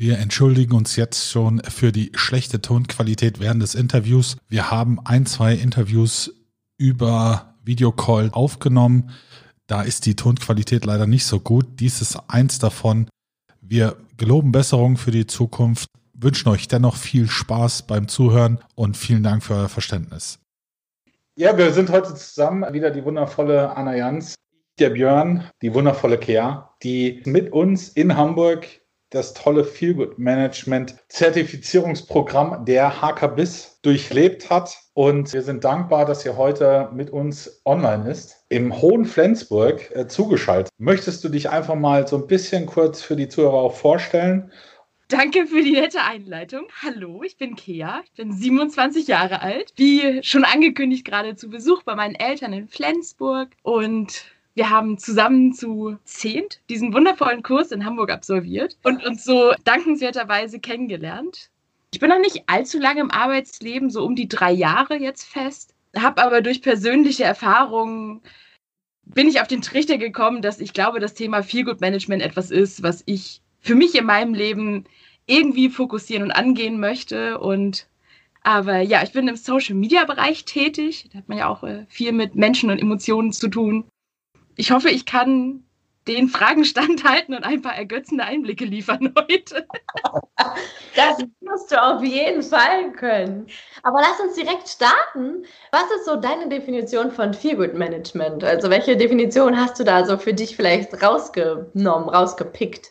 Wir entschuldigen uns jetzt schon für die schlechte Tonqualität während des Interviews. Wir haben ein, zwei Interviews über Videocall aufgenommen. Da ist die Tonqualität leider nicht so gut. Dies ist eins davon. Wir geloben Besserung für die Zukunft, wünschen euch dennoch viel Spaß beim Zuhören und vielen Dank für euer Verständnis. Ja, wir sind heute zusammen. Wieder die wundervolle Anna Jans, der Björn, die wundervolle Kea, die mit uns in Hamburg das tolle Feelgood Management Zertifizierungsprogramm der HKBIS durchlebt hat. Und wir sind dankbar, dass ihr heute mit uns online ist, im hohen Flensburg äh, zugeschaltet. Möchtest du dich einfach mal so ein bisschen kurz für die Zuhörer auch vorstellen? Danke für die nette Einleitung. Hallo, ich bin Kea, ich bin 27 Jahre alt, wie schon angekündigt gerade zu Besuch bei meinen Eltern in Flensburg und wir haben zusammen zu zehnt diesen wundervollen Kurs in Hamburg absolviert und uns so dankenswerterweise kennengelernt. Ich bin noch nicht allzu lange im Arbeitsleben, so um die drei Jahre jetzt fest, habe aber durch persönliche Erfahrungen bin ich auf den Trichter gekommen, dass ich glaube, das Thema Feelgood Management etwas ist, was ich für mich in meinem Leben irgendwie fokussieren und angehen möchte. Und aber ja, ich bin im Social Media Bereich tätig. Da hat man ja auch äh, viel mit Menschen und Emotionen zu tun ich hoffe, ich kann den Fragen standhalten und ein paar ergötzende Einblicke liefern heute. Das musst du auf jeden Fall können. Aber lass uns direkt starten. Was ist so deine Definition von Feelgood Management? Also welche Definition hast du da so für dich vielleicht rausgenommen, rausgepickt?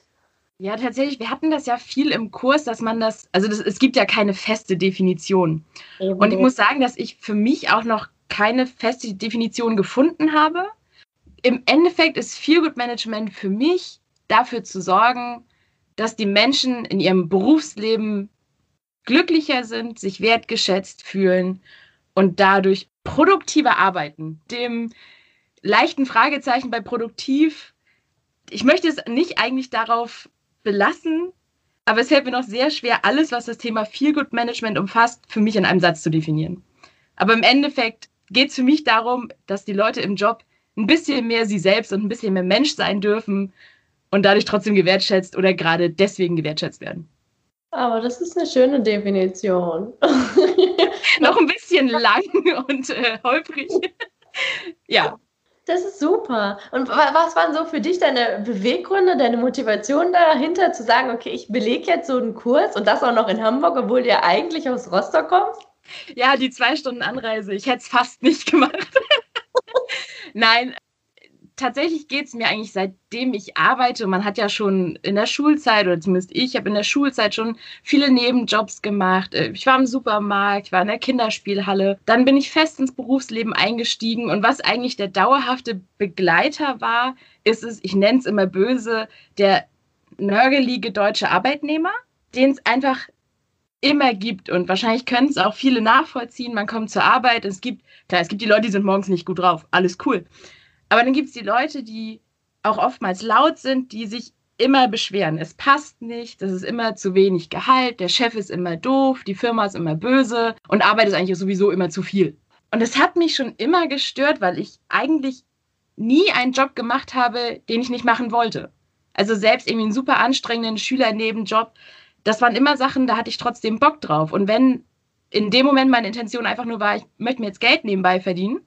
Ja, tatsächlich, wir hatten das ja viel im Kurs, dass man das, also das, es gibt ja keine feste Definition. Eben. Und ich muss sagen, dass ich für mich auch noch keine feste Definition gefunden habe im Endeffekt ist Feel Management für mich dafür zu sorgen, dass die Menschen in ihrem Berufsleben glücklicher sind, sich wertgeschätzt fühlen und dadurch produktiver arbeiten. Dem leichten Fragezeichen bei produktiv, ich möchte es nicht eigentlich darauf belassen, aber es fällt mir noch sehr schwer, alles, was das Thema Feel Management umfasst, für mich in einem Satz zu definieren. Aber im Endeffekt geht es für mich darum, dass die Leute im Job ein bisschen mehr sie selbst und ein bisschen mehr Mensch sein dürfen und dadurch trotzdem gewertschätzt oder gerade deswegen gewertschätzt werden. Aber das ist eine schöne Definition. Noch ein bisschen lang und äh, holprig. ja. Das ist super. Und was waren so für dich deine Beweggründe, deine Motivation dahinter, zu sagen, okay, ich belege jetzt so einen Kurs und das auch noch in Hamburg, obwohl du ja eigentlich aus Rostock kommst? Ja, die zwei Stunden Anreise. Ich hätte es fast nicht gemacht. Nein, tatsächlich geht es mir eigentlich seitdem ich arbeite. Man hat ja schon in der Schulzeit, oder zumindest ich habe in der Schulzeit schon viele Nebenjobs gemacht. Äh, ich war im Supermarkt, ich war in der Kinderspielhalle. Dann bin ich fest ins Berufsleben eingestiegen. Und was eigentlich der dauerhafte Begleiter war, ist es, ich nenne es immer böse, der nörgelige deutsche Arbeitnehmer, den es einfach immer gibt und wahrscheinlich können es auch viele nachvollziehen. Man kommt zur Arbeit, es gibt, klar, es gibt die Leute, die sind morgens nicht gut drauf, alles cool. Aber dann gibt es die Leute, die auch oftmals laut sind, die sich immer beschweren. Es passt nicht, das ist immer zu wenig Gehalt, der Chef ist immer doof, die Firma ist immer böse und Arbeit ist eigentlich sowieso immer zu viel. Und es hat mich schon immer gestört, weil ich eigentlich nie einen Job gemacht habe, den ich nicht machen wollte. Also selbst irgendwie einen super anstrengenden Schülernebenjob, das waren immer Sachen, da hatte ich trotzdem Bock drauf. Und wenn in dem Moment meine Intention einfach nur war, ich möchte mir jetzt Geld nebenbei verdienen,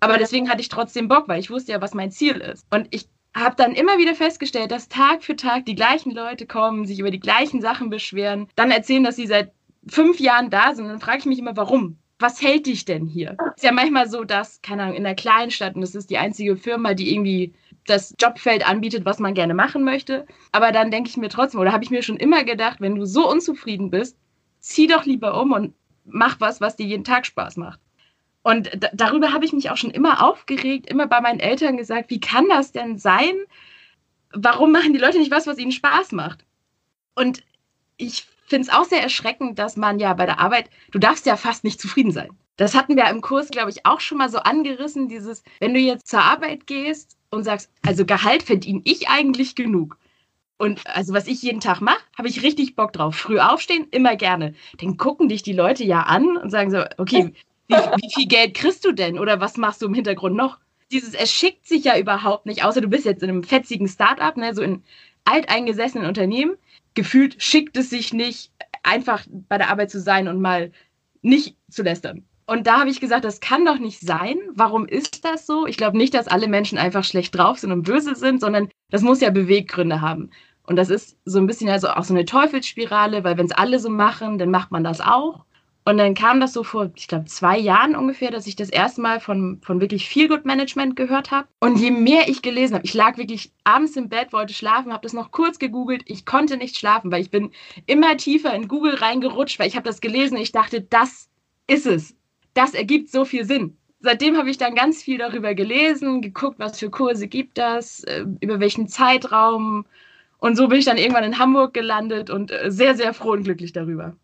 aber deswegen hatte ich trotzdem Bock, weil ich wusste ja, was mein Ziel ist. Und ich habe dann immer wieder festgestellt, dass Tag für Tag die gleichen Leute kommen, sich über die gleichen Sachen beschweren, dann erzählen, dass sie seit fünf Jahren da sind. Und dann frage ich mich immer, warum? Was hält dich denn hier? Ist ja manchmal so, dass, keine Ahnung, in einer Kleinstadt, und das ist die einzige Firma, die irgendwie das Jobfeld anbietet, was man gerne machen möchte. Aber dann denke ich mir trotzdem, oder habe ich mir schon immer gedacht, wenn du so unzufrieden bist, zieh doch lieber um und mach was, was dir jeden Tag Spaß macht. Und darüber habe ich mich auch schon immer aufgeregt, immer bei meinen Eltern gesagt, wie kann das denn sein? Warum machen die Leute nicht was, was ihnen Spaß macht? Und ich finde es auch sehr erschreckend, dass man ja bei der Arbeit, du darfst ja fast nicht zufrieden sein. Das hatten wir im Kurs, glaube ich, auch schon mal so angerissen, dieses, wenn du jetzt zur Arbeit gehst und sagst, also Gehalt verdiene ich eigentlich genug. Und also was ich jeden Tag mache, habe ich richtig Bock drauf. Früh aufstehen, immer gerne. Dann gucken dich die Leute ja an und sagen so, okay, wie, wie viel Geld kriegst du denn? Oder was machst du im Hintergrund noch? Dieses erschickt sich ja überhaupt nicht, außer du bist jetzt in einem fetzigen Start-up, ne, so in alteingesessenen Unternehmen. Gefühlt schickt es sich nicht, einfach bei der Arbeit zu sein und mal nicht zu lästern. Und da habe ich gesagt, das kann doch nicht sein. Warum ist das so? Ich glaube nicht, dass alle Menschen einfach schlecht drauf sind und böse sind, sondern das muss ja Beweggründe haben. Und das ist so ein bisschen also auch so eine Teufelsspirale, weil wenn es alle so machen, dann macht man das auch. Und dann kam das so vor, ich glaube, zwei Jahren ungefähr, dass ich das erste Mal von, von wirklich Feel Good Management gehört habe. Und je mehr ich gelesen habe, ich lag wirklich abends im Bett, wollte schlafen, habe das noch kurz gegoogelt. Ich konnte nicht schlafen, weil ich bin immer tiefer in Google reingerutscht, weil ich habe das gelesen und ich dachte, das ist es. Das ergibt so viel Sinn. Seitdem habe ich dann ganz viel darüber gelesen, geguckt, was für Kurse gibt das, äh, über welchen Zeitraum und so bin ich dann irgendwann in Hamburg gelandet und äh, sehr, sehr froh und glücklich darüber.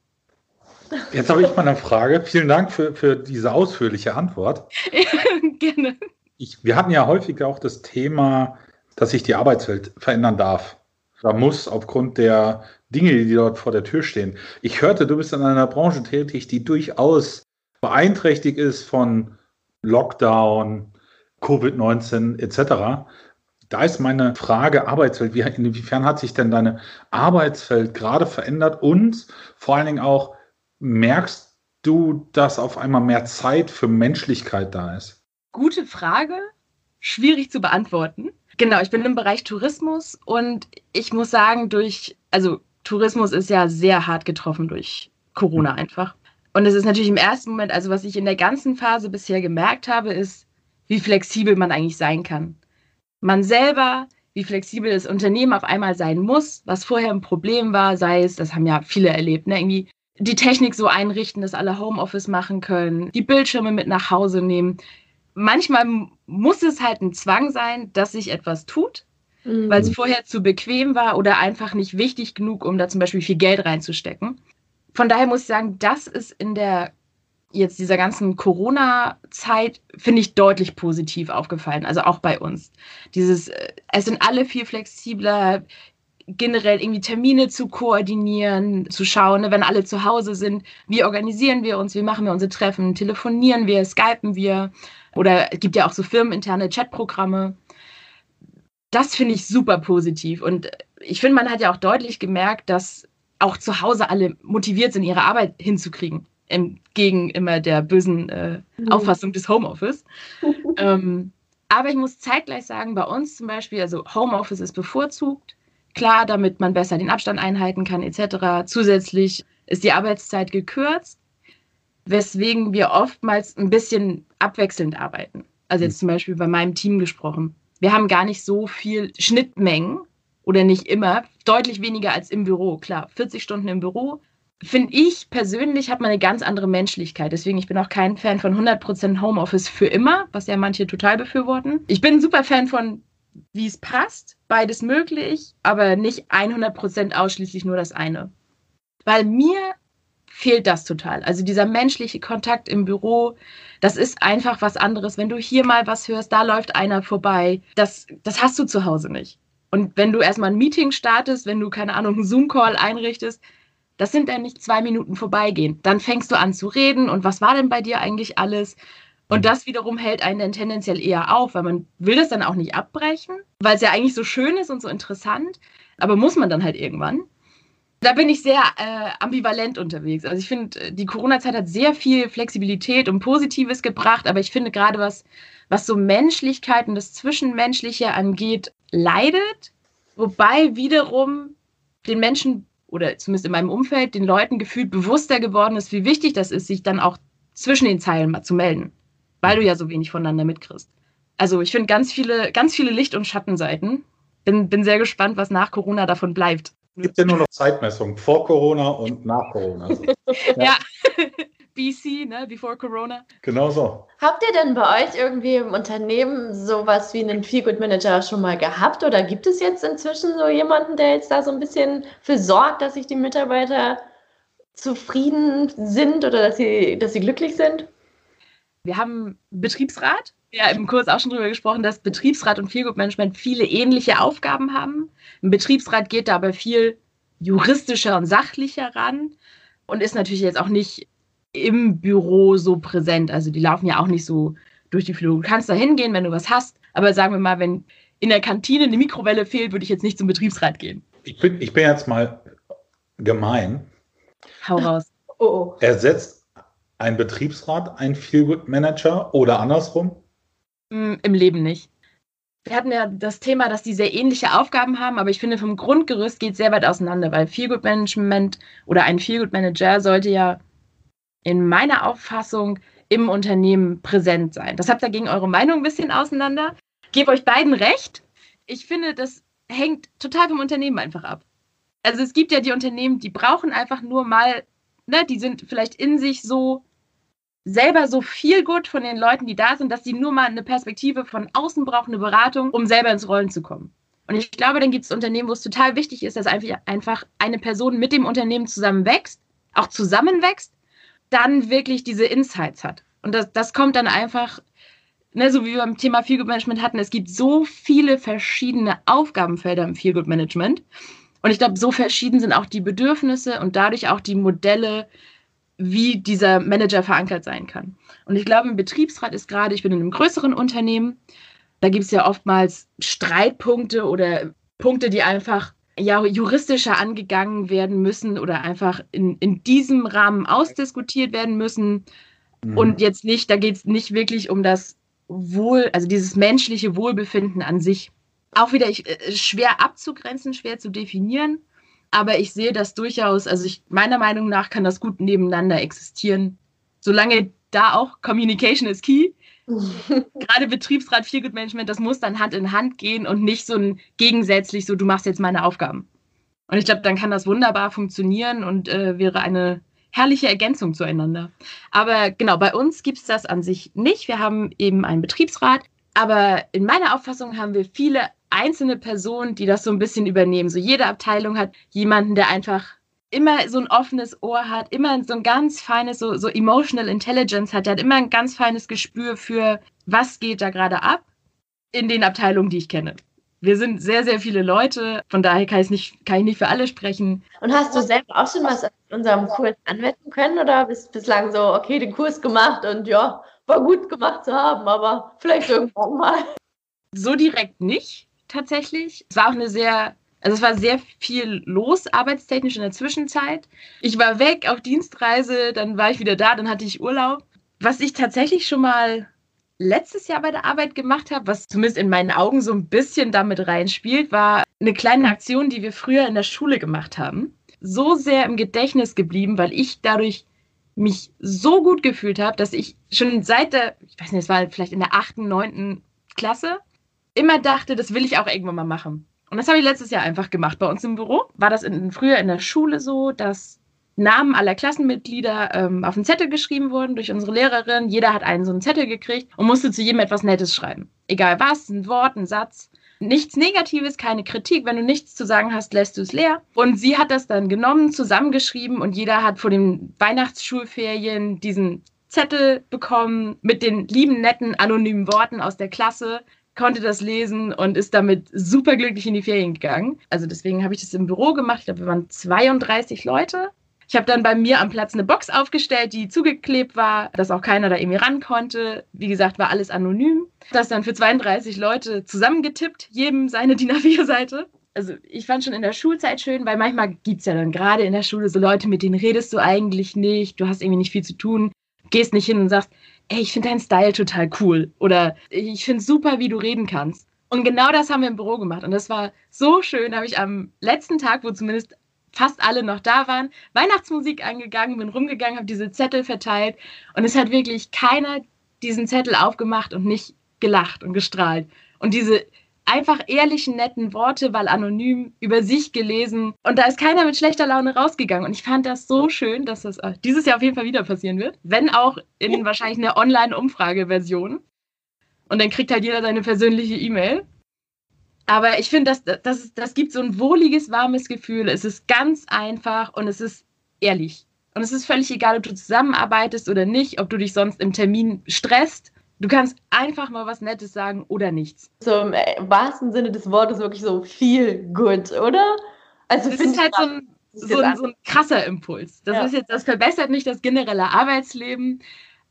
Jetzt habe ich mal eine Frage. Vielen Dank für, für diese ausführliche Antwort. Gerne. Ich, wir hatten ja häufig auch das Thema, dass sich die Arbeitswelt verändern darf. Da muss aufgrund der Dinge, die dort vor der Tür stehen. Ich hörte, du bist in einer Branche tätig, die durchaus beeinträchtigt ist von Lockdown, Covid-19 etc. Da ist meine Frage Arbeitswelt. Wie, inwiefern hat sich denn deine Arbeitswelt gerade verändert? Und vor allen Dingen auch, merkst du, dass auf einmal mehr Zeit für Menschlichkeit da ist? Gute Frage. Schwierig zu beantworten. Genau, ich bin im Bereich Tourismus und ich muss sagen, durch, also Tourismus ist ja sehr hart getroffen durch Corona einfach. Und es ist natürlich im ersten Moment, also was ich in der ganzen Phase bisher gemerkt habe, ist, wie flexibel man eigentlich sein kann man selber, wie flexibel das Unternehmen auf einmal sein muss, was vorher ein Problem war, sei es, das haben ja viele erlebt, ne, irgendwie die Technik so einrichten, dass alle Homeoffice machen können, die Bildschirme mit nach Hause nehmen. Manchmal muss es halt ein Zwang sein, dass sich etwas tut, mhm. weil es vorher zu bequem war oder einfach nicht wichtig genug, um da zum Beispiel viel Geld reinzustecken. Von daher muss ich sagen, das ist in der jetzt dieser ganzen Corona-Zeit, finde ich, deutlich positiv aufgefallen. Also auch bei uns. Dieses, äh, es sind alle viel flexibler, generell irgendwie Termine zu koordinieren, zu schauen, ne, wenn alle zu Hause sind, wie organisieren wir uns, wie machen wir unsere Treffen, telefonieren wir, skypen wir oder es gibt ja auch so firmeninterne Chatprogramme. Das finde ich super positiv und ich finde, man hat ja auch deutlich gemerkt, dass auch zu Hause alle motiviert sind, ihre Arbeit hinzukriegen entgegen immer der bösen äh, mhm. Auffassung des Homeoffice. ähm, aber ich muss zeitgleich sagen, bei uns zum Beispiel, also Homeoffice ist bevorzugt. Klar, damit man besser den Abstand einhalten kann, etc. Zusätzlich ist die Arbeitszeit gekürzt, weswegen wir oftmals ein bisschen abwechselnd arbeiten. Also jetzt mhm. zum Beispiel bei meinem Team gesprochen. Wir haben gar nicht so viel Schnittmengen oder nicht immer, deutlich weniger als im Büro. Klar, 40 Stunden im Büro, finde ich persönlich, hat man eine ganz andere Menschlichkeit. Deswegen, ich bin auch kein Fan von 100% Homeoffice für immer, was ja manche total befürworten. Ich bin ein super Fan von, wie es passt, beides möglich, aber nicht 100% ausschließlich nur das eine. Weil mir fehlt das total. Also dieser menschliche Kontakt im Büro, das ist einfach was anderes. Wenn du hier mal was hörst, da läuft einer vorbei, das, das hast du zu Hause nicht. Und wenn du erstmal ein Meeting startest, wenn du, keine Ahnung, einen Zoom-Call einrichtest, das sind dann nicht zwei Minuten vorbeigehen. Dann fängst du an zu reden und was war denn bei dir eigentlich alles? Und das wiederum hält einen dann tendenziell eher auf, weil man will das dann auch nicht abbrechen, weil es ja eigentlich so schön ist und so interessant, aber muss man dann halt irgendwann. Da bin ich sehr äh, ambivalent unterwegs. Also ich finde, die Corona-Zeit hat sehr viel Flexibilität und Positives gebracht, aber ich finde gerade was, was so Menschlichkeit und das Zwischenmenschliche angeht, leidet. Wobei wiederum den Menschen oder zumindest in meinem Umfeld den Leuten gefühlt bewusster geworden ist, wie wichtig das ist, sich dann auch zwischen den Zeilen mal zu melden, weil du ja so wenig voneinander mitkriegst. Also ich finde ganz viele, ganz viele Licht- und Schattenseiten. Bin, bin sehr gespannt, was nach Corona davon bleibt. Es gibt ja nur noch Zeitmessung vor Corona und nach Corona. ja. ja. BC, ne, before Corona. Genau so. Habt ihr denn bei euch irgendwie im Unternehmen sowas wie einen Feelgood Manager schon mal gehabt oder gibt es jetzt inzwischen so jemanden, der jetzt da so ein bisschen für sorgt, dass sich die Mitarbeiter zufrieden sind oder dass sie, dass sie glücklich sind? Wir haben Betriebsrat. Ja, im Kurs auch schon darüber gesprochen, dass Betriebsrat und Feelgood Management viele ähnliche Aufgaben haben. Ein Betriebsrat geht da aber viel juristischer und sachlicher ran und ist natürlich jetzt auch nicht im Büro so präsent. Also die laufen ja auch nicht so durch die Flur. Du kannst da hingehen, wenn du was hast, aber sagen wir mal, wenn in der Kantine eine Mikrowelle fehlt, würde ich jetzt nicht zum Betriebsrat gehen. Ich bin, ich bin jetzt mal gemein. Hau raus. Oh, oh. Ersetzt ein Betriebsrat ein Feelgood Manager oder andersrum? Mm, Im Leben nicht. Wir hatten ja das Thema, dass die sehr ähnliche Aufgaben haben, aber ich finde, vom Grundgerüst geht es sehr weit auseinander, weil Feelgood Management oder ein Feelgood Manager sollte ja in meiner Auffassung im Unternehmen präsent sein. Das habt da gegen eure Meinung ein bisschen auseinander. Gebe euch beiden recht. Ich finde, das hängt total vom Unternehmen einfach ab. Also es gibt ja die Unternehmen, die brauchen einfach nur mal, ne, die sind vielleicht in sich so selber so viel gut von den Leuten, die da sind, dass sie nur mal eine Perspektive von außen brauchen, eine Beratung, um selber ins Rollen zu kommen. Und ich glaube, dann gibt es Unternehmen, wo es total wichtig ist, dass einfach eine Person mit dem Unternehmen zusammen wächst, auch zusammenwächst dann wirklich diese Insights hat. Und das, das kommt dann einfach, ne, so wie wir beim Thema Feelgood Management hatten, es gibt so viele verschiedene Aufgabenfelder im Feelgood Management. Und ich glaube, so verschieden sind auch die Bedürfnisse und dadurch auch die Modelle, wie dieser Manager verankert sein kann. Und ich glaube, im Betriebsrat ist gerade, ich bin in einem größeren Unternehmen, da gibt es ja oftmals Streitpunkte oder Punkte, die einfach ja juristischer angegangen werden müssen oder einfach in, in diesem Rahmen ausdiskutiert werden müssen. Mhm. Und jetzt nicht, da geht es nicht wirklich um das Wohl, also dieses menschliche Wohlbefinden an sich. Auch wieder ich, äh, schwer abzugrenzen, schwer zu definieren. Aber ich sehe das durchaus, also ich, meiner Meinung nach kann das gut nebeneinander existieren. Solange da auch Communication is key, gerade Betriebsrat Feelgood Management, das muss dann Hand in Hand gehen und nicht so ein gegensätzlich so, du machst jetzt meine Aufgaben. Und ich glaube, dann kann das wunderbar funktionieren und äh, wäre eine herrliche Ergänzung zueinander. Aber genau, bei uns gibt es das an sich nicht. Wir haben eben einen Betriebsrat, aber in meiner Auffassung haben wir viele einzelne Personen, die das so ein bisschen übernehmen. So jede Abteilung hat jemanden, der einfach immer so ein offenes Ohr hat, immer so ein ganz feines, so, so Emotional Intelligence hat. Der hat immer ein ganz feines Gespür für, was geht da gerade ab in den Abteilungen, die ich kenne. Wir sind sehr, sehr viele Leute, von daher kann ich nicht, kann ich nicht für alle sprechen. Und hast du selber auch schon was in unserem Kurs anwenden können oder bist bislang so, okay, den Kurs gemacht und ja, war gut gemacht zu haben, aber vielleicht irgendwann mal? So direkt nicht, tatsächlich. Es war auch eine sehr also es war sehr viel los, arbeitstechnisch in der Zwischenzeit. Ich war weg auf Dienstreise, dann war ich wieder da, dann hatte ich Urlaub. Was ich tatsächlich schon mal letztes Jahr bei der Arbeit gemacht habe, was zumindest in meinen Augen so ein bisschen damit reinspielt, war eine kleine Aktion, die wir früher in der Schule gemacht haben. So sehr im Gedächtnis geblieben, weil ich dadurch mich so gut gefühlt habe, dass ich schon seit der, ich weiß nicht, es war vielleicht in der achten, neunten Klasse, immer dachte, das will ich auch irgendwann mal machen. Und das habe ich letztes Jahr einfach gemacht. Bei uns im Büro war das in, früher in der Schule so, dass Namen aller Klassenmitglieder ähm, auf einen Zettel geschrieben wurden durch unsere Lehrerin. Jeder hat einen so einen Zettel gekriegt und musste zu jedem etwas Nettes schreiben. Egal was, ein Wort, ein Satz. Nichts Negatives, keine Kritik. Wenn du nichts zu sagen hast, lässt du es leer. Und sie hat das dann genommen, zusammengeschrieben und jeder hat vor den Weihnachtsschulferien diesen Zettel bekommen mit den lieben, netten, anonymen Worten aus der Klasse konnte das lesen und ist damit super glücklich in die Ferien gegangen. Also deswegen habe ich das im Büro gemacht. Ich glaube, wir waren 32 Leute. Ich habe dann bei mir am Platz eine Box aufgestellt, die zugeklebt war, dass auch keiner da irgendwie ran konnte. Wie gesagt, war alles anonym. Das dann für 32 Leute zusammengetippt, jedem seine DIN A4-Seite. Also ich fand schon in der Schulzeit schön, weil manchmal gibt es ja dann gerade in der Schule so Leute, mit denen redest du eigentlich nicht, du hast irgendwie nicht viel zu tun, gehst nicht hin und sagst, ey, ich finde deinen Style total cool oder ich finde super, wie du reden kannst. Und genau das haben wir im Büro gemacht und das war so schön, habe ich am letzten Tag, wo zumindest fast alle noch da waren, Weihnachtsmusik angegangen, bin rumgegangen, habe diese Zettel verteilt und es hat wirklich keiner diesen Zettel aufgemacht und nicht gelacht und gestrahlt. Und diese einfach ehrlichen, netten Worte, weil anonym über sich gelesen. Und da ist keiner mit schlechter Laune rausgegangen. Und ich fand das so schön, dass das äh, dieses Jahr auf jeden Fall wieder passieren wird. Wenn auch in wahrscheinlich einer Online-Umfrage-Version. Und dann kriegt halt jeder seine persönliche E-Mail. Aber ich finde, das, das, das gibt so ein wohliges, warmes Gefühl. Es ist ganz einfach und es ist ehrlich. Und es ist völlig egal, ob du zusammenarbeitest oder nicht, ob du dich sonst im Termin stresst. Du kannst einfach mal was Nettes sagen oder nichts. So im äh, wahrsten Sinne des Wortes wirklich so viel gut, oder? Also das ist halt so ein, so, ein, so ein, krasser Impuls. Das ja. ist jetzt, das verbessert nicht das generelle Arbeitsleben,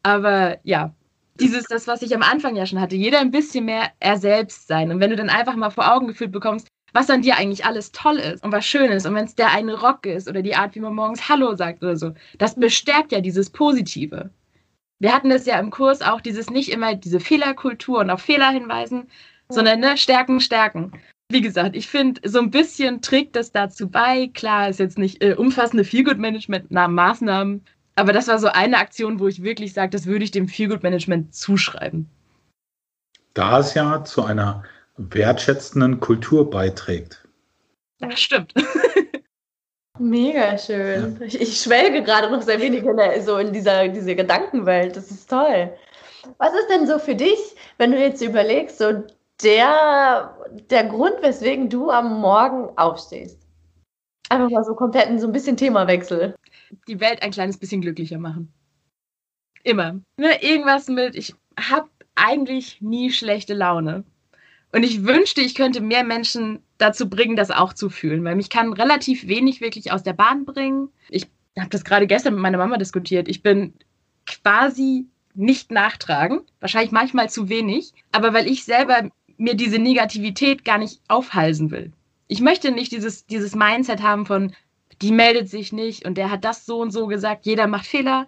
aber ja, dieses, das, was ich am Anfang ja schon hatte, jeder ein bisschen mehr er selbst sein. Und wenn du dann einfach mal vor Augen geführt bekommst, was an dir eigentlich alles toll ist und was schön ist. Und wenn es der eine Rock ist oder die Art, wie man morgens Hallo sagt oder so, das bestärkt ja dieses Positive. Wir hatten das ja im Kurs auch, dieses nicht immer diese Fehlerkultur und auf Fehler hinweisen, sondern ne, stärken, stärken. Wie gesagt, ich finde, so ein bisschen trägt das dazu bei. Klar, ist jetzt nicht äh, umfassende Feelgood-Management-Maßnahmen, aber das war so eine Aktion, wo ich wirklich sage, das würde ich dem Feelgood-Management zuschreiben. Da es ja zu einer wertschätzenden Kultur beiträgt. Ja, stimmt. Mega schön. Ja. Ich, ich, schwelge gerade noch sehr wenig in der, so in dieser diese Gedankenwelt. Das ist toll. Was ist denn so für dich, wenn du jetzt überlegst, so der, der Grund, weswegen du am Morgen aufstehst? Einfach mal so komplett so ein bisschen Themawechsel. Die Welt ein kleines bisschen glücklicher machen. Immer. Ne, irgendwas mit, ich habe eigentlich nie schlechte Laune. Und ich wünschte, ich könnte mehr Menschen dazu bringen, das auch zu fühlen, weil mich kann relativ wenig wirklich aus der Bahn bringen. Ich habe das gerade gestern mit meiner Mama diskutiert. Ich bin quasi nicht nachtragend, wahrscheinlich manchmal zu wenig, aber weil ich selber mir diese Negativität gar nicht aufhalsen will. Ich möchte nicht dieses, dieses Mindset haben von, die meldet sich nicht und der hat das so und so gesagt, jeder macht Fehler.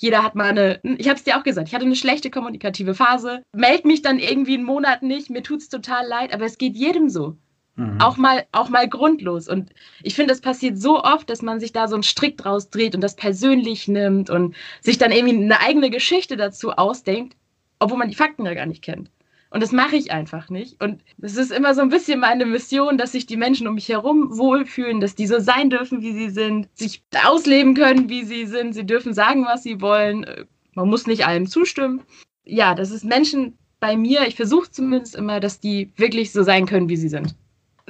Jeder hat mal eine, ich habe es dir auch gesagt, ich hatte eine schlechte kommunikative Phase, meld mich dann irgendwie einen Monat nicht, mir tut es total leid, aber es geht jedem so. Mhm. Auch mal, auch mal grundlos. Und ich finde, es passiert so oft, dass man sich da so einen Strick draus dreht und das persönlich nimmt und sich dann irgendwie eine eigene Geschichte dazu ausdenkt, obwohl man die Fakten ja gar nicht kennt. Und das mache ich einfach nicht. Und es ist immer so ein bisschen meine Mission, dass sich die Menschen um mich herum wohlfühlen, dass die so sein dürfen, wie sie sind, sich ausleben können, wie sie sind. Sie dürfen sagen, was sie wollen. Man muss nicht allem zustimmen. Ja, das ist Menschen bei mir, ich versuche zumindest immer, dass die wirklich so sein können, wie sie sind.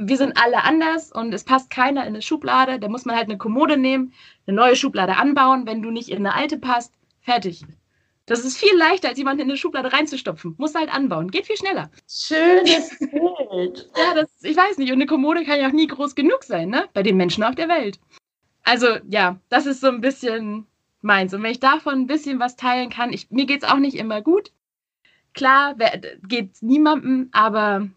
Wir sind alle anders und es passt keiner in eine Schublade. Da muss man halt eine Kommode nehmen, eine neue Schublade anbauen. Wenn du nicht in eine alte passt, fertig. Das ist viel leichter, als jemanden in eine Schublade reinzustopfen. Muss halt anbauen. Geht viel schneller. Schönes Bild. ja, das, ich weiß nicht. Und eine Kommode kann ja auch nie groß genug sein, ne? Bei den Menschen auf der Welt. Also, ja, das ist so ein bisschen meins. Und wenn ich davon ein bisschen was teilen kann, ich, mir geht es auch nicht immer gut. Klar, geht es niemandem, aber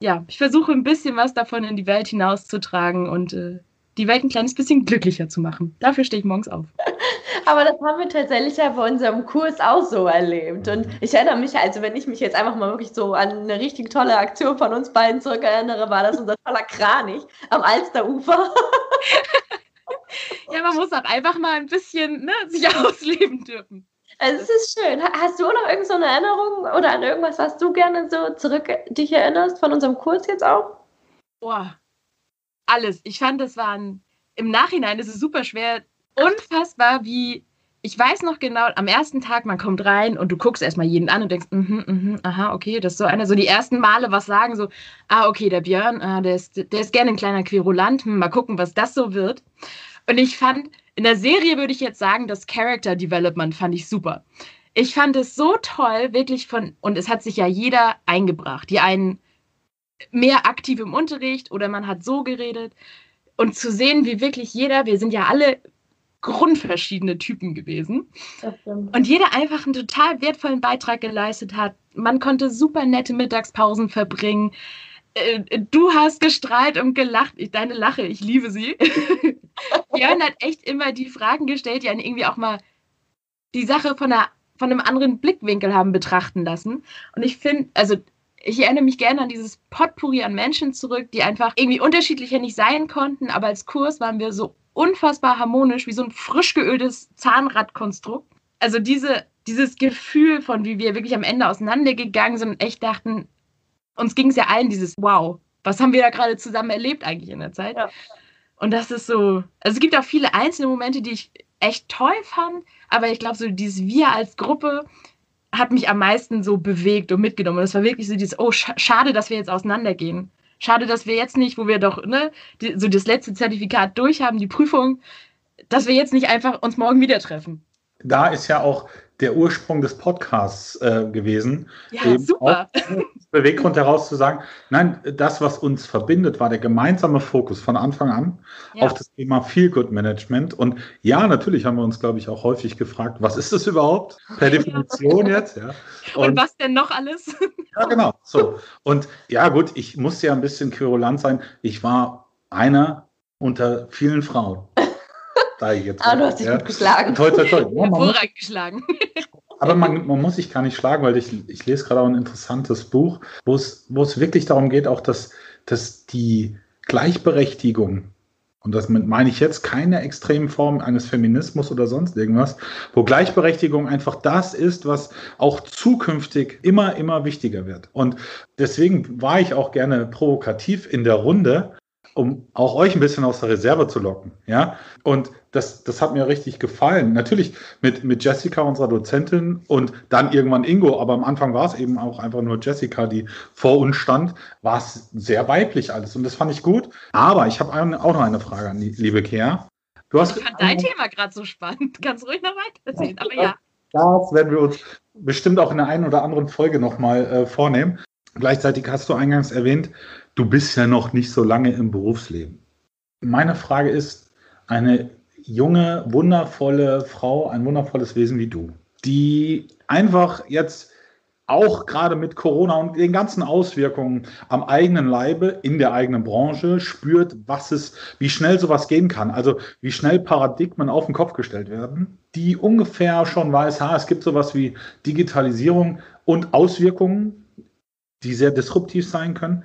ja, ich versuche ein bisschen was davon in die Welt hinauszutragen und äh, die Welt ein kleines bisschen glücklicher zu machen. Dafür stehe ich morgens auf. Aber das haben wir tatsächlich ja bei unserem Kurs auch so erlebt. Und ich erinnere mich, also wenn ich mich jetzt einfach mal wirklich so an eine richtig tolle Aktion von uns beiden zurückerinnere, war das unser toller Kranich am Alsterufer. ja, man muss auch einfach mal ein bisschen ne, sich ausleben dürfen. Also es ist schön. Hast du noch irgendeine Erinnerung oder an irgendwas, was du gerne so zurück dich erinnerst von unserem Kurs jetzt auch? Boah, alles. Ich fand, das waren im Nachhinein ist es super schwer unfassbar, wie ich weiß noch genau, am ersten Tag, man kommt rein und du guckst erstmal jeden an und denkst, mhm, mhm, aha, okay, das ist so einer, so die ersten Male was sagen, so, ah, okay, der Björn, ah, der ist, der ist gerne ein kleiner Querulant, hm, mal gucken, was das so wird. Und ich fand, in der Serie würde ich jetzt sagen, das Character Development fand ich super. Ich fand es so toll, wirklich von, und es hat sich ja jeder eingebracht. Die einen mehr aktiv im Unterricht oder man hat so geredet. Und zu sehen, wie wirklich jeder, wir sind ja alle grundverschiedene Typen gewesen. Und jeder einfach einen total wertvollen Beitrag geleistet hat. Man konnte super nette Mittagspausen verbringen. Äh, du hast gestrahlt und gelacht. Ich, deine Lache, ich liebe sie. Björn hat echt immer die Fragen gestellt, die einen irgendwie auch mal die Sache von, einer, von einem anderen Blickwinkel haben betrachten lassen. Und ich finde, also ich erinnere mich gerne an dieses Potpourri an Menschen zurück, die einfach irgendwie unterschiedlicher nicht sein konnten, aber als Kurs waren wir so unfassbar harmonisch, wie so ein frisch geöltes Zahnradkonstrukt. Also diese, dieses Gefühl von, wie wir wirklich am Ende auseinandergegangen sind und echt dachten, uns ging es ja allen dieses Wow, was haben wir da gerade zusammen erlebt eigentlich in der Zeit? Ja. Und das ist so, also es gibt auch viele einzelne Momente, die ich echt toll fand, aber ich glaube, so dieses Wir als Gruppe hat mich am meisten so bewegt und mitgenommen. Und es war wirklich so dieses, oh, schade, dass wir jetzt auseinandergehen. Schade, dass wir jetzt nicht, wo wir doch ne, die, so das letzte Zertifikat durch haben, die Prüfung, dass wir jetzt nicht einfach uns morgen wieder treffen. Da ist ja auch der Ursprung des Podcasts äh, gewesen. Ja, super. Beweggrund heraus zu sagen, nein, das, was uns verbindet, war der gemeinsame Fokus von Anfang an ja. auf das Thema Feel Good Management. Und ja, natürlich haben wir uns, glaube ich, auch häufig gefragt, was ist das überhaupt? Per Definition jetzt, ja. Und, Und, was denn noch alles? ja, genau. So. Und ja, gut, ich musste ja ein bisschen querulant sein. Ich war einer unter vielen Frauen. Da jetzt ah, du hast dich ja. gut geschlagen. Toi, toi, toi. Ja, Hervorragend geschlagen. Aber man, man, muss sich gar nicht schlagen, weil ich, ich lese gerade auch ein interessantes Buch, wo es, wo es wirklich darum geht, auch dass, dass die Gleichberechtigung, und das meine ich jetzt keine extremen Form eines Feminismus oder sonst irgendwas, wo Gleichberechtigung einfach das ist, was auch zukünftig immer, immer wichtiger wird. Und deswegen war ich auch gerne provokativ in der Runde, um auch euch ein bisschen aus der Reserve zu locken. Ja, und das, das hat mir richtig gefallen. Natürlich mit, mit Jessica, unserer Dozentin, und dann irgendwann Ingo, aber am Anfang war es eben auch einfach nur Jessica, die vor uns stand, war es sehr weiblich alles. Und das fand ich gut. Aber ich habe auch noch eine Frage an die liebe Kea. Du hast ich fand dein Thema gerade so spannend. Ganz ruhig noch weiter erzählen, aber ja. Das werden wir uns bestimmt auch in der einen oder anderen Folge nochmal äh, vornehmen. Gleichzeitig hast du eingangs erwähnt, du bist ja noch nicht so lange im Berufsleben. Meine Frage ist, eine junge, wundervolle Frau, ein wundervolles Wesen wie du, die einfach jetzt auch gerade mit Corona und den ganzen Auswirkungen am eigenen Leibe in der eigenen Branche spürt, was es, wie schnell sowas gehen kann. Also wie schnell Paradigmen auf den Kopf gestellt werden, die ungefähr schon weiß, ha, es gibt sowas wie Digitalisierung und Auswirkungen, die sehr disruptiv sein können.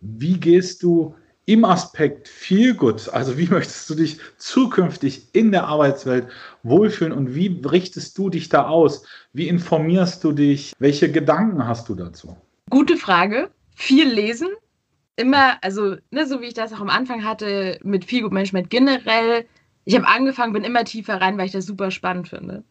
Wie gehst du im Aspekt viel gut, also wie möchtest du dich zukünftig in der Arbeitswelt wohlfühlen und wie richtest du dich da aus? Wie informierst du dich? Welche Gedanken hast du dazu? Gute Frage. Viel lesen. Immer, also ne, so wie ich das auch am Anfang hatte mit viel Good Management generell. Ich habe angefangen, bin immer tiefer rein, weil ich das super spannend finde.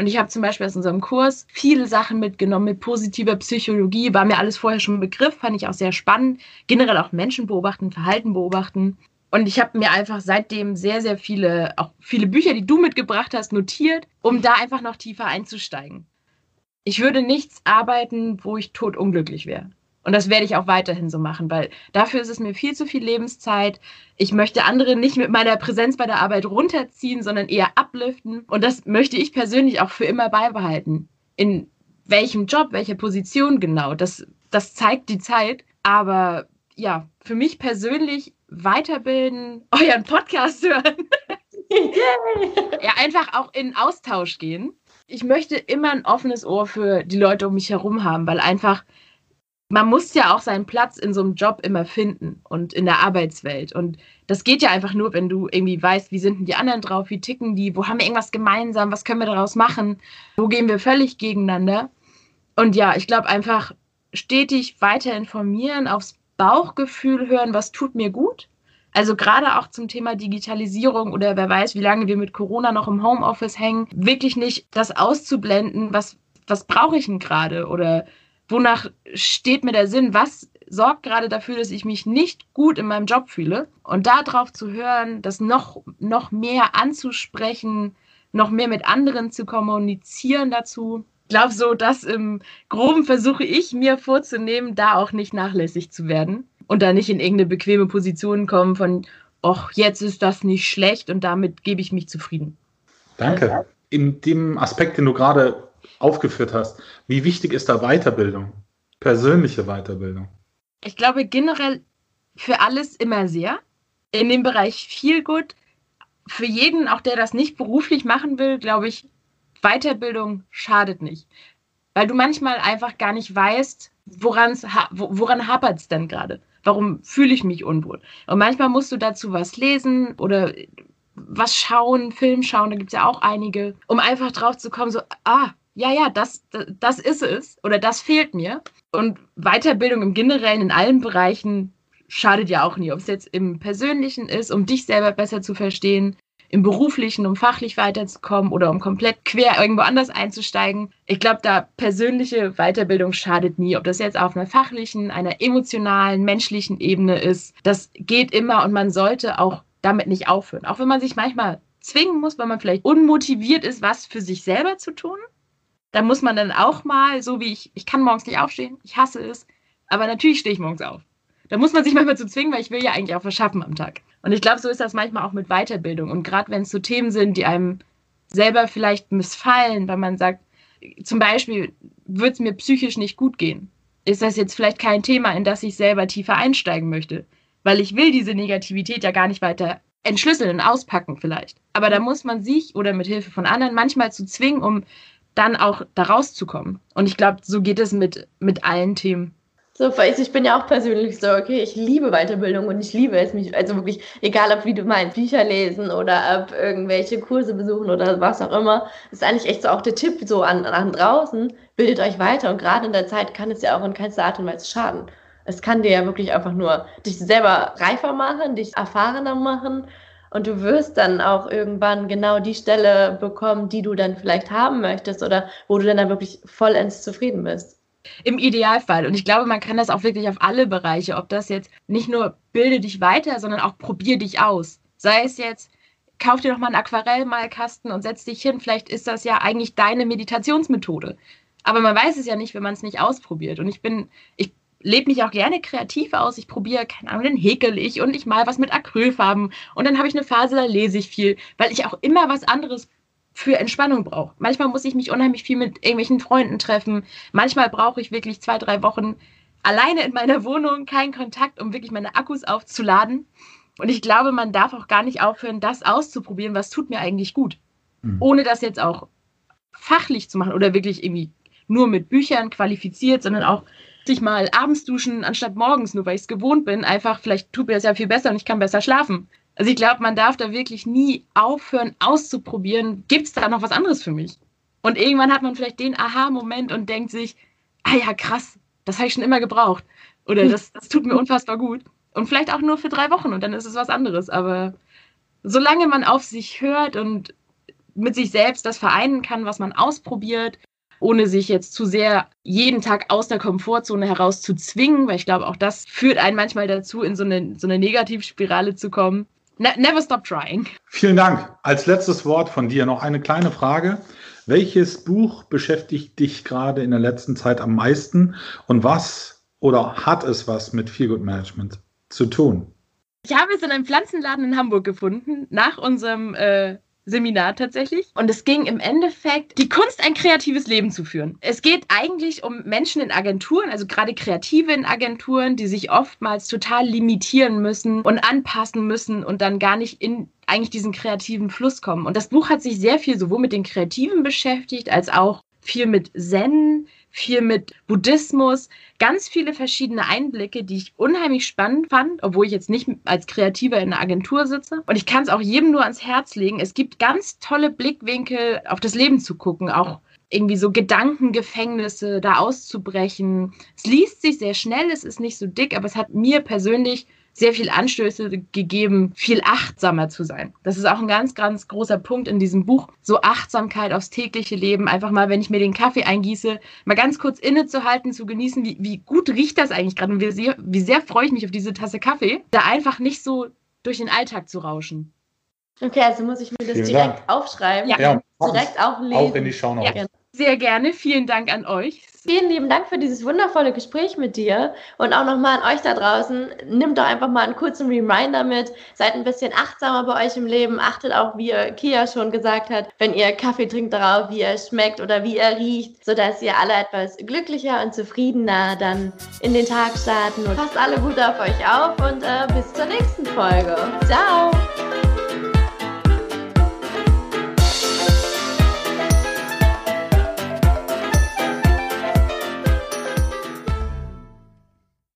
Und ich habe zum Beispiel aus unserem Kurs viele Sachen mitgenommen mit positiver Psychologie, war mir alles vorher schon ein Begriff, fand ich auch sehr spannend. Generell auch Menschen beobachten, Verhalten beobachten. Und ich habe mir einfach seitdem sehr, sehr viele, auch viele Bücher, die du mitgebracht hast, notiert, um da einfach noch tiefer einzusteigen. Ich würde nichts arbeiten, wo ich totunglücklich wäre. Und das werde ich auch weiterhin so machen, weil dafür ist es mir viel zu viel Lebenszeit. Ich möchte andere nicht mit meiner Präsenz bei der Arbeit runterziehen, sondern eher upliften. Und das möchte ich persönlich auch für immer beibehalten. In welchem Job, welcher Position genau, das, das zeigt die Zeit. Aber ja, für mich persönlich weiterbilden, euren Podcast hören. ja, einfach auch in Austausch gehen. Ich möchte immer ein offenes Ohr für die Leute um mich herum haben, weil einfach man muss ja auch seinen Platz in so einem Job immer finden und in der Arbeitswelt. Und das geht ja einfach nur, wenn du irgendwie weißt, wie sind denn die anderen drauf, wie ticken die, wo haben wir irgendwas gemeinsam, was können wir daraus machen, wo gehen wir völlig gegeneinander. Und ja, ich glaube einfach stetig weiter informieren, aufs Bauchgefühl hören, was tut mir gut. Also gerade auch zum Thema Digitalisierung oder wer weiß, wie lange wir mit Corona noch im Homeoffice hängen, wirklich nicht das auszublenden, was, was brauche ich denn gerade oder wonach steht mir der Sinn, was sorgt gerade dafür, dass ich mich nicht gut in meinem Job fühle und darauf zu hören, das noch, noch mehr anzusprechen, noch mehr mit anderen zu kommunizieren dazu. Ich glaube, so das im Groben versuche ich mir vorzunehmen, da auch nicht nachlässig zu werden und da nicht in irgendeine bequeme Position kommen von, ach, jetzt ist das nicht schlecht und damit gebe ich mich zufrieden. Danke. In dem Aspekt, den du gerade aufgeführt hast. Wie wichtig ist da Weiterbildung? Persönliche Weiterbildung? Ich glaube generell für alles immer sehr. In dem Bereich viel gut. Für jeden, auch der das nicht beruflich machen will, glaube ich, Weiterbildung schadet nicht. Weil du manchmal einfach gar nicht weißt, woran's, woran hapert es denn gerade? Warum fühle ich mich unwohl? Und manchmal musst du dazu was lesen oder was schauen, Film schauen, da gibt es ja auch einige, um einfach drauf zu kommen, so, ah, ja, ja, das, das ist es oder das fehlt mir. Und Weiterbildung im Generellen in allen Bereichen schadet ja auch nie. Ob es jetzt im Persönlichen ist, um dich selber besser zu verstehen, im Beruflichen, um fachlich weiterzukommen oder um komplett quer irgendwo anders einzusteigen. Ich glaube, da persönliche Weiterbildung schadet nie. Ob das jetzt auf einer fachlichen, einer emotionalen, menschlichen Ebene ist, das geht immer und man sollte auch damit nicht aufhören. Auch wenn man sich manchmal zwingen muss, weil man vielleicht unmotiviert ist, was für sich selber zu tun. Da muss man dann auch mal, so wie ich, ich kann morgens nicht aufstehen, ich hasse es, aber natürlich stehe ich morgens auf. Da muss man sich manchmal zu zwingen, weil ich will ja eigentlich auch was schaffen am Tag. Und ich glaube, so ist das manchmal auch mit Weiterbildung. Und gerade wenn es so Themen sind, die einem selber vielleicht missfallen, weil man sagt, zum Beispiel wird es mir psychisch nicht gut gehen, ist das jetzt vielleicht kein Thema, in das ich selber tiefer einsteigen möchte. Weil ich will diese Negativität ja gar nicht weiter entschlüsseln und auspacken vielleicht. Aber da muss man sich oder mit Hilfe von anderen manchmal zu zwingen, um dann auch da rauszukommen. Und ich glaube, so geht es mit, mit allen Themen. So, ich bin ja auch persönlich so, okay, ich liebe Weiterbildung und ich liebe es mich, also wirklich, egal ob wie du meinst, Bücher lesen oder ob irgendwelche Kurse besuchen oder was auch immer, ist eigentlich echt so auch der Tipp so an, an draußen, bildet euch weiter und gerade in der Zeit kann es ja auch in keinster Art und Weise schaden. Es kann dir ja wirklich einfach nur dich selber reifer machen, dich erfahrener machen und du wirst dann auch irgendwann genau die Stelle bekommen, die du dann vielleicht haben möchtest oder wo du dann, dann wirklich vollends zufrieden bist. Im Idealfall. Und ich glaube, man kann das auch wirklich auf alle Bereiche, ob das jetzt nicht nur bilde dich weiter, sondern auch probier dich aus. Sei es jetzt, kauf dir doch mal einen Aquarellmalkasten und setz dich hin. Vielleicht ist das ja eigentlich deine Meditationsmethode. Aber man weiß es ja nicht, wenn man es nicht ausprobiert. Und ich bin, ich lebe mich auch gerne kreativ aus. Ich probiere, keine Ahnung, dann häkel ich und ich mal was mit Acrylfarben. Und dann habe ich eine Phase, da lese ich viel, weil ich auch immer was anderes für Entspannung brauche. Manchmal muss ich mich unheimlich viel mit irgendwelchen Freunden treffen. Manchmal brauche ich wirklich zwei, drei Wochen alleine in meiner Wohnung, keinen Kontakt, um wirklich meine Akkus aufzuladen. Und ich glaube, man darf auch gar nicht aufhören, das auszuprobieren, was tut mir eigentlich gut. Mhm. Ohne das jetzt auch fachlich zu machen oder wirklich irgendwie nur mit Büchern qualifiziert, sondern auch sich mal abends duschen anstatt morgens, nur weil ich es gewohnt bin. Einfach, vielleicht tut mir das ja viel besser und ich kann besser schlafen. Also ich glaube, man darf da wirklich nie aufhören auszuprobieren, gibt es da noch was anderes für mich? Und irgendwann hat man vielleicht den Aha-Moment und denkt sich, ah ja, krass, das habe ich schon immer gebraucht. Oder das, das tut mir unfassbar gut. Und vielleicht auch nur für drei Wochen und dann ist es was anderes. Aber solange man auf sich hört und mit sich selbst das vereinen kann, was man ausprobiert, ohne sich jetzt zu sehr jeden Tag aus der Komfortzone heraus zu zwingen, weil ich glaube, auch das führt einen manchmal dazu, in so eine, so eine Negativspirale zu kommen. Ne never stop trying. Vielen Dank. Als letztes Wort von dir noch eine kleine Frage. Welches Buch beschäftigt dich gerade in der letzten Zeit am meisten und was oder hat es was mit Feelgood Management zu tun? Ich habe es in einem Pflanzenladen in Hamburg gefunden, nach unserem äh, Seminar tatsächlich. Und es ging im Endeffekt die Kunst, ein kreatives Leben zu führen. Es geht eigentlich um Menschen in Agenturen, also gerade Kreative in Agenturen, die sich oftmals total limitieren müssen und anpassen müssen und dann gar nicht in eigentlich diesen kreativen Fluss kommen. Und das Buch hat sich sehr viel sowohl mit den Kreativen beschäftigt, als auch viel mit Zen, viel mit Buddhismus, ganz viele verschiedene Einblicke, die ich unheimlich spannend fand, obwohl ich jetzt nicht als Kreativer in einer Agentur sitze. Und ich kann es auch jedem nur ans Herz legen. Es gibt ganz tolle Blickwinkel auf das Leben zu gucken, auch irgendwie so Gedankengefängnisse da auszubrechen. Es liest sich sehr schnell, es ist nicht so dick, aber es hat mir persönlich sehr viel Anstöße gegeben, viel achtsamer zu sein. Das ist auch ein ganz, ganz großer Punkt in diesem Buch. So Achtsamkeit aufs tägliche Leben. Einfach mal, wenn ich mir den Kaffee eingieße, mal ganz kurz innezuhalten, zu genießen, wie, wie gut riecht das eigentlich gerade und wie sehr, wie sehr freue ich mich auf diese Tasse Kaffee. Da einfach nicht so durch den Alltag zu rauschen. Okay, also muss ich mir das Vielen direkt Dank. aufschreiben. Ja, ja direkt auch lesen. Auch in die Show ja. Sehr gerne. Vielen Dank an euch. Vielen lieben Dank für dieses wundervolle Gespräch mit dir und auch nochmal an euch da draußen. Nimmt doch einfach mal einen kurzen Reminder mit. Seid ein bisschen achtsamer bei euch im Leben. Achtet auch, wie Kia schon gesagt hat, wenn ihr Kaffee trinkt, darauf, wie er schmeckt oder wie er riecht, sodass ihr alle etwas glücklicher und zufriedener dann in den Tag starten. Und passt alle gut auf euch auf und äh, bis zur nächsten Folge. Ciao!